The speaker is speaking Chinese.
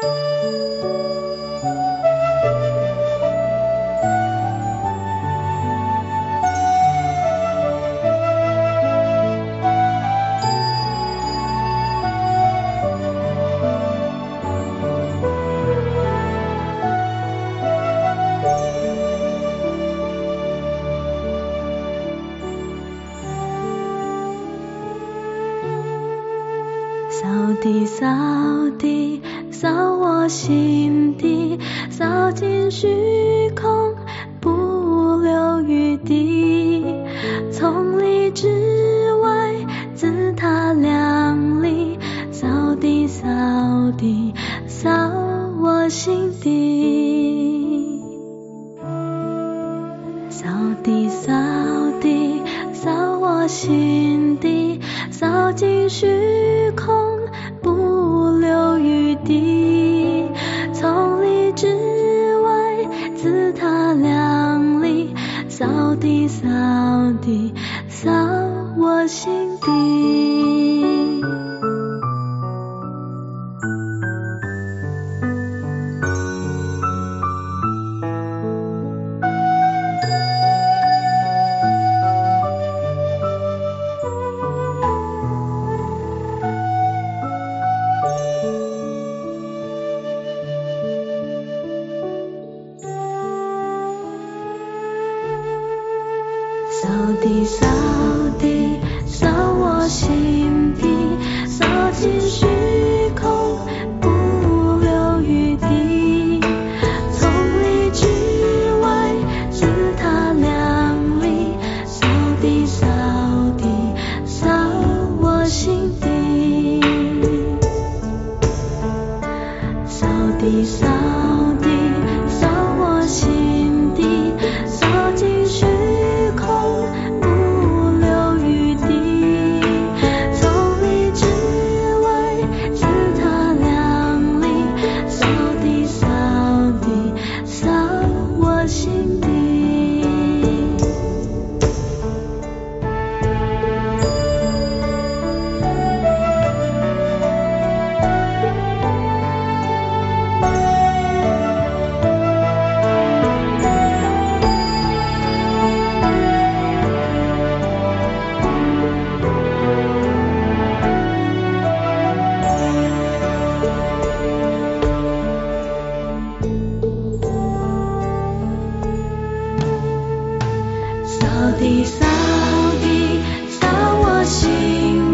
扫地，扫地。扫我心底扫尽虚空不留余地。从里至外自他两里扫地扫地扫我心底。扫地扫地扫我心底扫进虚空。地扫地扫我心底。扫地扫地扫我心底，扫尽虚空不留余地，从里至外，自他两里，扫地扫地扫我心底。扫地扫。扫地扫地扫我心